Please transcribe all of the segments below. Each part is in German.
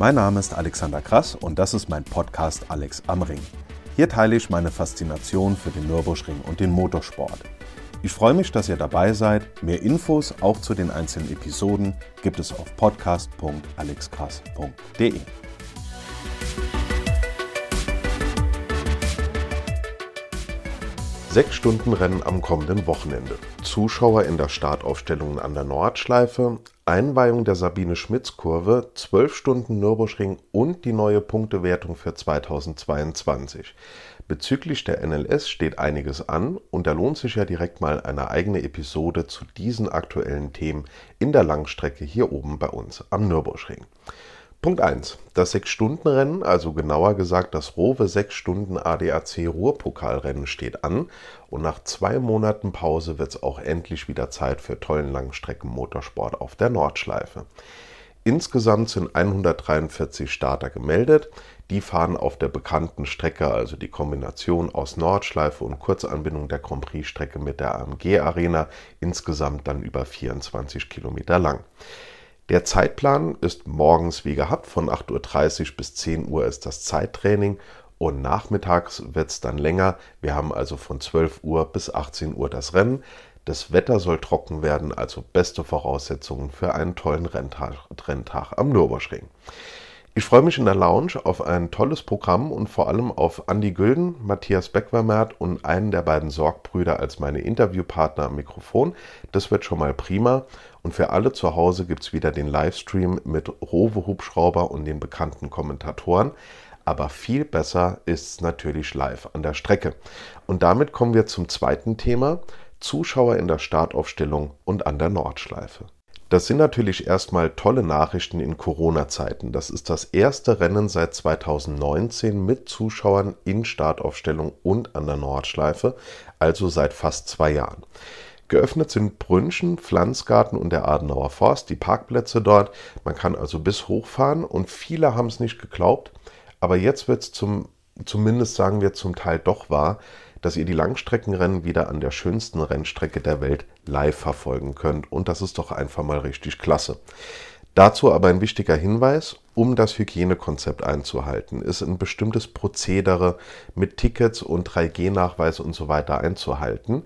Mein Name ist Alexander Krass und das ist mein Podcast Alex am Ring. Hier teile ich meine Faszination für den Nürburgring und den Motorsport. Ich freue mich, dass ihr dabei seid. Mehr Infos auch zu den einzelnen Episoden gibt es auf podcast.alexkrass.de. Sechs Stunden Rennen am kommenden Wochenende. Zuschauer in der Startaufstellung an der Nordschleife, Einweihung der Sabine Schmitz Kurve, zwölf Stunden Nürburgring und die neue Punktewertung für 2022. Bezüglich der NLS steht einiges an und da lohnt sich ja direkt mal eine eigene Episode zu diesen aktuellen Themen in der Langstrecke hier oben bei uns am Nürburgring. Punkt 1. Das 6-Stunden-Rennen, also genauer gesagt das Rowe 6-Stunden ADAC Ruhrpokalrennen steht an und nach zwei Monaten Pause wird es auch endlich wieder Zeit für tollen Langstreckenmotorsport auf der Nordschleife. Insgesamt sind 143 Starter gemeldet. Die fahren auf der bekannten Strecke, also die Kombination aus Nordschleife und Kurzanbindung der Grand Prix-Strecke mit der AMG Arena, insgesamt dann über 24 Kilometer lang. Der Zeitplan ist morgens wie gehabt, von 8.30 Uhr bis 10 Uhr ist das Zeittraining und nachmittags wird es dann länger. Wir haben also von 12 Uhr bis 18 Uhr das Rennen. Das Wetter soll trocken werden, also beste Voraussetzungen für einen tollen Renntag, Renntag am Nürburgring. Ich freue mich in der Lounge auf ein tolles Programm und vor allem auf Andy Gülden, Matthias Beckwermert und einen der beiden Sorgbrüder als meine Interviewpartner am Mikrofon. Das wird schon mal prima. Und für alle zu Hause gibt es wieder den Livestream mit Rowe Hubschrauber und den bekannten Kommentatoren. Aber viel besser ist es natürlich live an der Strecke. Und damit kommen wir zum zweiten Thema: Zuschauer in der Startaufstellung und an der Nordschleife. Das sind natürlich erstmal tolle Nachrichten in Corona-Zeiten. Das ist das erste Rennen seit 2019 mit Zuschauern in Startaufstellung und an der Nordschleife, also seit fast zwei Jahren. Geöffnet sind Brünchen, Pflanzgarten und der Adenauer Forst, die Parkplätze dort. Man kann also bis hochfahren und viele haben es nicht geglaubt, aber jetzt wird es zum, zumindest sagen wir zum Teil doch wahr dass ihr die Langstreckenrennen wieder an der schönsten Rennstrecke der Welt live verfolgen könnt. Und das ist doch einfach mal richtig klasse. Dazu aber ein wichtiger Hinweis, um das Hygienekonzept einzuhalten, ist ein bestimmtes Prozedere mit Tickets und 3G-Nachweis und so weiter einzuhalten.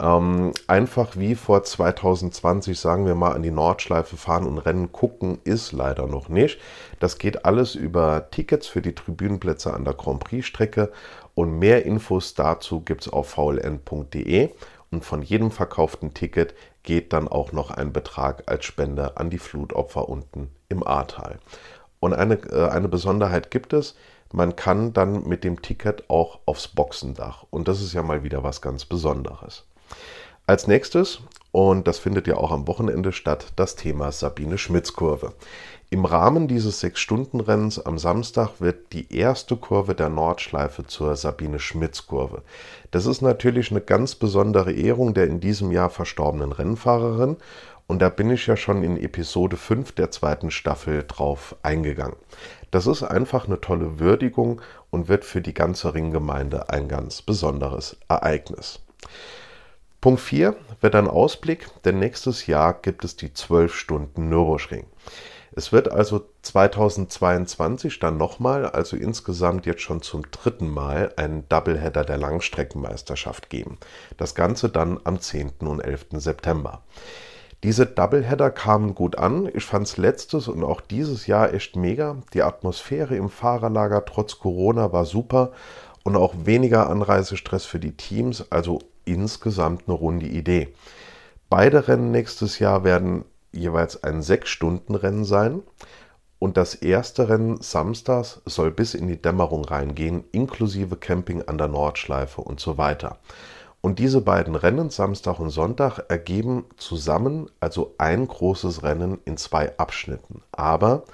Ähm, einfach wie vor 2020, sagen wir mal, an die Nordschleife fahren und Rennen gucken, ist leider noch nicht. Das geht alles über Tickets für die Tribünenplätze an der Grand Prix-Strecke und mehr Infos dazu gibt es auf vln.de und von jedem verkauften Ticket geht dann auch noch ein Betrag als Spende an die Flutopfer unten im Ahrtal. Und eine, äh, eine Besonderheit gibt es, man kann dann mit dem Ticket auch aufs Boxendach und das ist ja mal wieder was ganz Besonderes. Als nächstes, und das findet ja auch am Wochenende statt, das Thema Sabine Schmitz Kurve. Im Rahmen dieses Sechs-Stunden-Rennens am Samstag wird die erste Kurve der Nordschleife zur Sabine-Schmitz-Kurve. Das ist natürlich eine ganz besondere Ehrung der in diesem Jahr verstorbenen Rennfahrerin und da bin ich ja schon in Episode 5 der zweiten Staffel drauf eingegangen. Das ist einfach eine tolle Würdigung und wird für die ganze Ringgemeinde ein ganz besonderes Ereignis. Punkt 4 wird ein Ausblick, denn nächstes Jahr gibt es die 12 Stunden Nürburgring. Es wird also 2022 dann nochmal, also insgesamt jetzt schon zum dritten Mal, einen Doubleheader der Langstreckenmeisterschaft geben. Das Ganze dann am 10. und 11. September. Diese Doubleheader kamen gut an. Ich fand es letztes und auch dieses Jahr echt mega. Die Atmosphäre im Fahrerlager trotz Corona war super und auch weniger Anreisestress für die Teams. Also insgesamt eine runde Idee. Beide Rennen nächstes Jahr werden jeweils ein 6-Stunden-Rennen sein. Und das erste Rennen samstags soll bis in die Dämmerung reingehen, inklusive Camping an der Nordschleife und so weiter. Und diese beiden Rennen, Samstag und Sonntag, ergeben zusammen also ein großes Rennen in zwei Abschnitten. Aber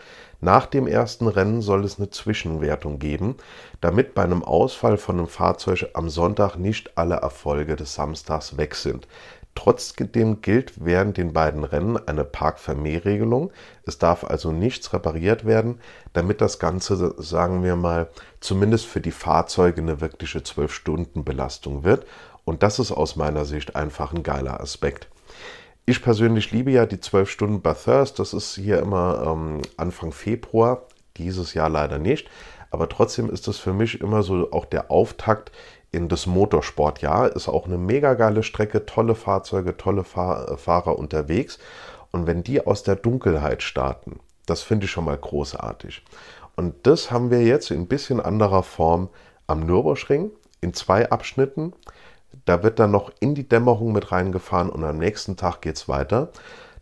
nach dem ersten Rennen soll es eine Zwischenwertung geben, damit bei einem Ausfall von einem Fahrzeug am Sonntag nicht alle Erfolge des Samstags weg sind. Trotzdem gilt während den beiden Rennen eine Parkvermehrregelung. Es darf also nichts repariert werden, damit das Ganze, sagen wir mal, zumindest für die Fahrzeuge eine wirkliche 12-Stunden-Belastung wird. Und das ist aus meiner Sicht einfach ein geiler Aspekt. Ich persönlich liebe ja die 12 Stunden Bathurst. Das ist hier immer ähm, Anfang Februar. dieses Jahr leider nicht. Aber trotzdem ist es für mich immer so auch der Auftakt in das Motorsportjahr. Ist auch eine mega geile Strecke, tolle Fahrzeuge, tolle Fahr äh, Fahrer unterwegs. Und wenn die aus der Dunkelheit starten, das finde ich schon mal großartig. Und das haben wir jetzt in ein bisschen anderer Form am Nürburgring in zwei Abschnitten. Da wird dann noch in die Dämmerung mit reingefahren und am nächsten Tag geht es weiter.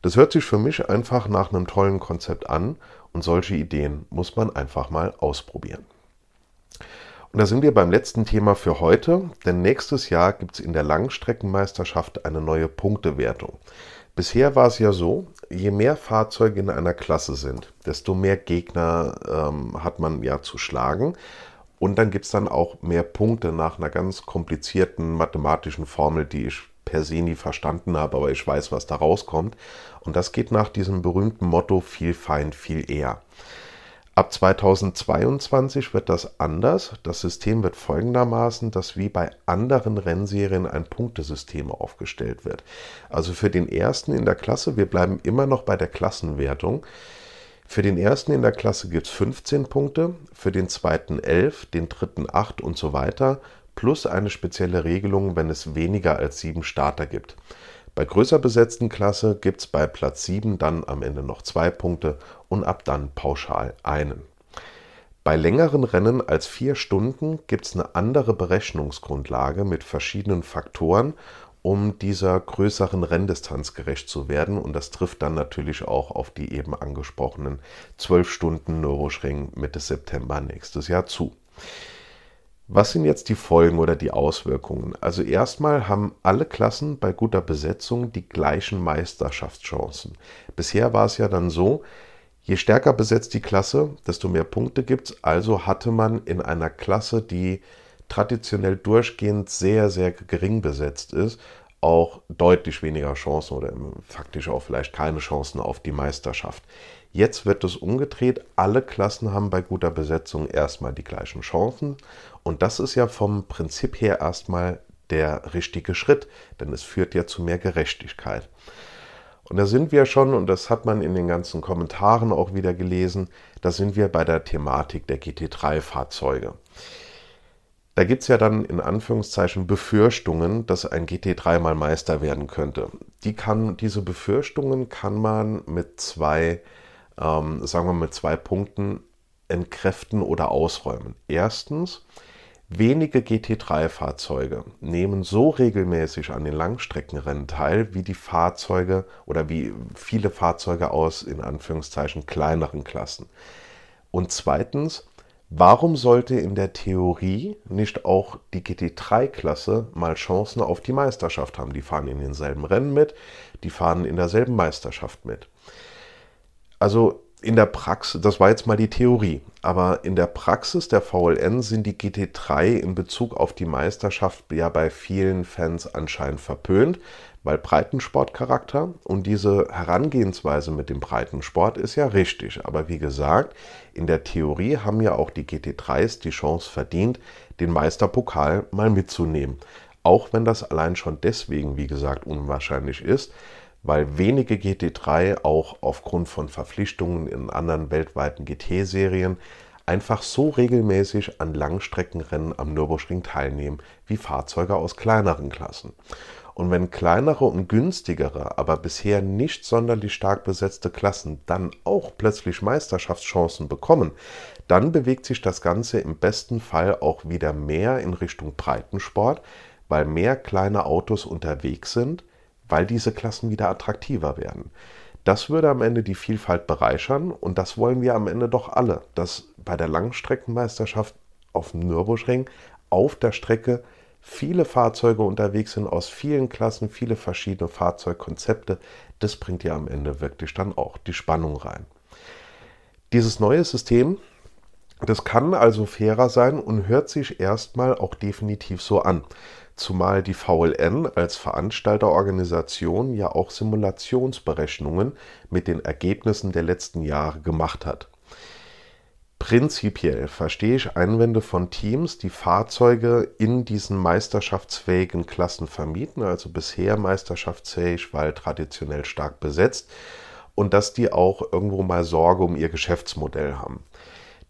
Das hört sich für mich einfach nach einem tollen Konzept an und solche Ideen muss man einfach mal ausprobieren. Und da sind wir beim letzten Thema für heute, denn nächstes Jahr gibt es in der Langstreckenmeisterschaft eine neue Punktewertung. Bisher war es ja so, je mehr Fahrzeuge in einer Klasse sind, desto mehr Gegner ähm, hat man ja zu schlagen. Und dann gibt es dann auch mehr Punkte nach einer ganz komplizierten mathematischen Formel, die ich per se nie verstanden habe, aber ich weiß, was da rauskommt. Und das geht nach diesem berühmten Motto viel Feind, viel eher. Ab 2022 wird das anders. Das System wird folgendermaßen, dass wie bei anderen Rennserien ein Punktesystem aufgestellt wird. Also für den ersten in der Klasse, wir bleiben immer noch bei der Klassenwertung. Für den ersten in der Klasse gibt es 15 Punkte, für den zweiten 11, den dritten 8 und so weiter, plus eine spezielle Regelung, wenn es weniger als sieben Starter gibt. Bei größer besetzten Klasse gibt es bei Platz 7 dann am Ende noch zwei Punkte und ab dann pauschal einen. Bei längeren Rennen als vier Stunden gibt es eine andere Berechnungsgrundlage mit verschiedenen Faktoren, um dieser größeren Renndistanz gerecht zu werden. Und das trifft dann natürlich auch auf die eben angesprochenen 12 Stunden Nürburgring Mitte September nächstes Jahr zu. Was sind jetzt die Folgen oder die Auswirkungen? Also erstmal haben alle Klassen bei guter Besetzung die gleichen Meisterschaftschancen. Bisher war es ja dann so, je stärker besetzt die Klasse, desto mehr Punkte gibt es. Also hatte man in einer Klasse, die traditionell durchgehend sehr, sehr gering besetzt ist, auch deutlich weniger Chancen oder faktisch auch vielleicht keine Chancen auf die Meisterschaft. Jetzt wird es umgedreht. Alle Klassen haben bei guter Besetzung erstmal die gleichen Chancen. Und das ist ja vom Prinzip her erstmal der richtige Schritt, denn es führt ja zu mehr Gerechtigkeit. Und da sind wir schon, und das hat man in den ganzen Kommentaren auch wieder gelesen, da sind wir bei der Thematik der GT3-Fahrzeuge. Da gibt es ja dann in Anführungszeichen Befürchtungen, dass ein GT3 mal Meister werden könnte. Die kann, diese Befürchtungen kann man mit zwei ähm, sagen wir mit zwei Punkten entkräften oder ausräumen. Erstens, wenige GT3-Fahrzeuge nehmen so regelmäßig an den Langstreckenrennen teil, wie die Fahrzeuge oder wie viele Fahrzeuge aus in Anführungszeichen kleineren Klassen. Und zweitens, warum sollte in der Theorie nicht auch die GT3-Klasse mal Chancen auf die Meisterschaft haben? Die fahren in denselben Rennen mit, die fahren in derselben Meisterschaft mit. Also in der Praxis, das war jetzt mal die Theorie, aber in der Praxis der VLN sind die GT3 in Bezug auf die Meisterschaft ja bei vielen Fans anscheinend verpönt, weil Breitensportcharakter und diese Herangehensweise mit dem Breitensport ist ja richtig. Aber wie gesagt, in der Theorie haben ja auch die GT3s die Chance verdient, den Meisterpokal mal mitzunehmen. Auch wenn das allein schon deswegen, wie gesagt, unwahrscheinlich ist, weil wenige GT3 auch aufgrund von Verpflichtungen in anderen weltweiten GT-Serien einfach so regelmäßig an Langstreckenrennen am Nürburgring teilnehmen wie Fahrzeuge aus kleineren Klassen. Und wenn kleinere und günstigere, aber bisher nicht sonderlich stark besetzte Klassen dann auch plötzlich Meisterschaftschancen bekommen, dann bewegt sich das Ganze im besten Fall auch wieder mehr in Richtung Breitensport, weil mehr kleine Autos unterwegs sind, weil diese Klassen wieder attraktiver werden. Das würde am Ende die Vielfalt bereichern und das wollen wir am Ende doch alle, dass bei der Langstreckenmeisterschaft auf dem Nürburgring auf der Strecke viele Fahrzeuge unterwegs sind aus vielen Klassen, viele verschiedene Fahrzeugkonzepte. Das bringt ja am Ende wirklich dann auch die Spannung rein. Dieses neue System, das kann also fairer sein und hört sich erstmal auch definitiv so an zumal die VLN als Veranstalterorganisation ja auch Simulationsberechnungen mit den Ergebnissen der letzten Jahre gemacht hat. Prinzipiell verstehe ich Einwände von Teams, die Fahrzeuge in diesen meisterschaftsfähigen Klassen vermieten, also bisher meisterschaftsfähig, weil traditionell stark besetzt, und dass die auch irgendwo mal Sorge um ihr Geschäftsmodell haben.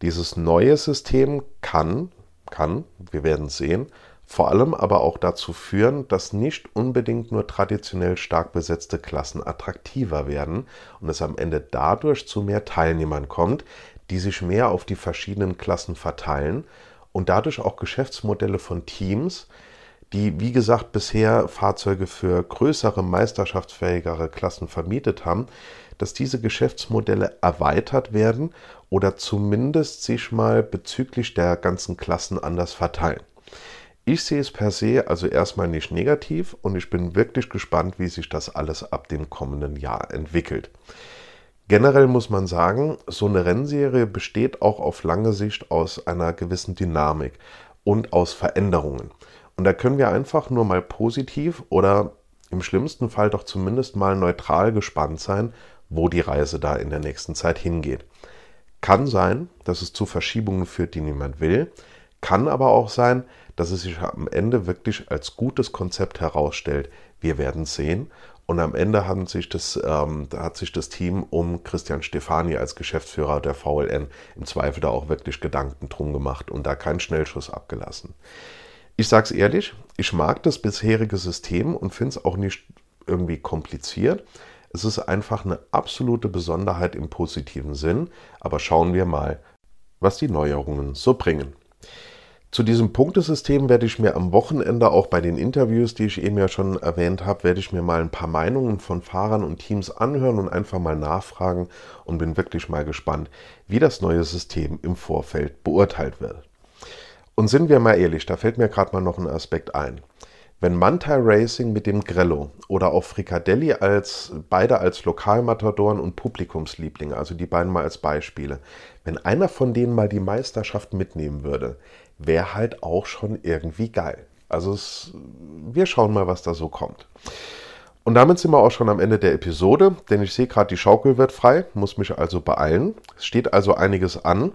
Dieses neue System kann, kann, wir werden sehen, vor allem aber auch dazu führen, dass nicht unbedingt nur traditionell stark besetzte Klassen attraktiver werden und es am Ende dadurch zu mehr Teilnehmern kommt, die sich mehr auf die verschiedenen Klassen verteilen und dadurch auch Geschäftsmodelle von Teams, die wie gesagt bisher Fahrzeuge für größere, meisterschaftsfähigere Klassen vermietet haben, dass diese Geschäftsmodelle erweitert werden oder zumindest sich mal bezüglich der ganzen Klassen anders verteilen. Ich sehe es per se also erstmal nicht negativ und ich bin wirklich gespannt, wie sich das alles ab dem kommenden Jahr entwickelt. Generell muss man sagen, so eine Rennserie besteht auch auf lange Sicht aus einer gewissen Dynamik und aus Veränderungen. Und da können wir einfach nur mal positiv oder im schlimmsten Fall doch zumindest mal neutral gespannt sein, wo die Reise da in der nächsten Zeit hingeht. Kann sein, dass es zu Verschiebungen führt, die niemand will. Kann aber auch sein, dass es sich am Ende wirklich als gutes Konzept herausstellt. Wir werden sehen. Und am Ende hat sich, das, ähm, hat sich das Team um Christian Stefani als Geschäftsführer der VLN im Zweifel da auch wirklich Gedanken drum gemacht und da keinen Schnellschuss abgelassen. Ich sage es ehrlich, ich mag das bisherige System und finde es auch nicht irgendwie kompliziert. Es ist einfach eine absolute Besonderheit im positiven Sinn, aber schauen wir mal, was die Neuerungen so bringen. Zu diesem Punktesystem werde ich mir am Wochenende auch bei den Interviews, die ich eben ja schon erwähnt habe, werde ich mir mal ein paar Meinungen von Fahrern und Teams anhören und einfach mal nachfragen und bin wirklich mal gespannt, wie das neue System im Vorfeld beurteilt wird. Und sind wir mal ehrlich, da fällt mir gerade mal noch ein Aspekt ein. Wenn Mantai Racing mit dem Grello oder auch Fricadelli als beide als Lokalmatadoren und Publikumslieblinge, also die beiden mal als Beispiele, wenn einer von denen mal die Meisterschaft mitnehmen würde, wäre halt auch schon irgendwie geil. Also es, wir schauen mal, was da so kommt. Und damit sind wir auch schon am Ende der Episode, denn ich sehe gerade, die Schaukel wird frei, muss mich also beeilen. Es steht also einiges an.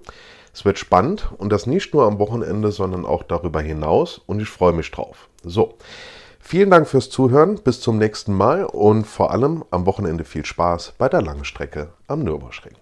Es wird spannend und das nicht nur am Wochenende, sondern auch darüber hinaus und ich freue mich drauf. So, vielen Dank fürs Zuhören, bis zum nächsten Mal und vor allem am Wochenende viel Spaß bei der Langstrecke am Nürburgring.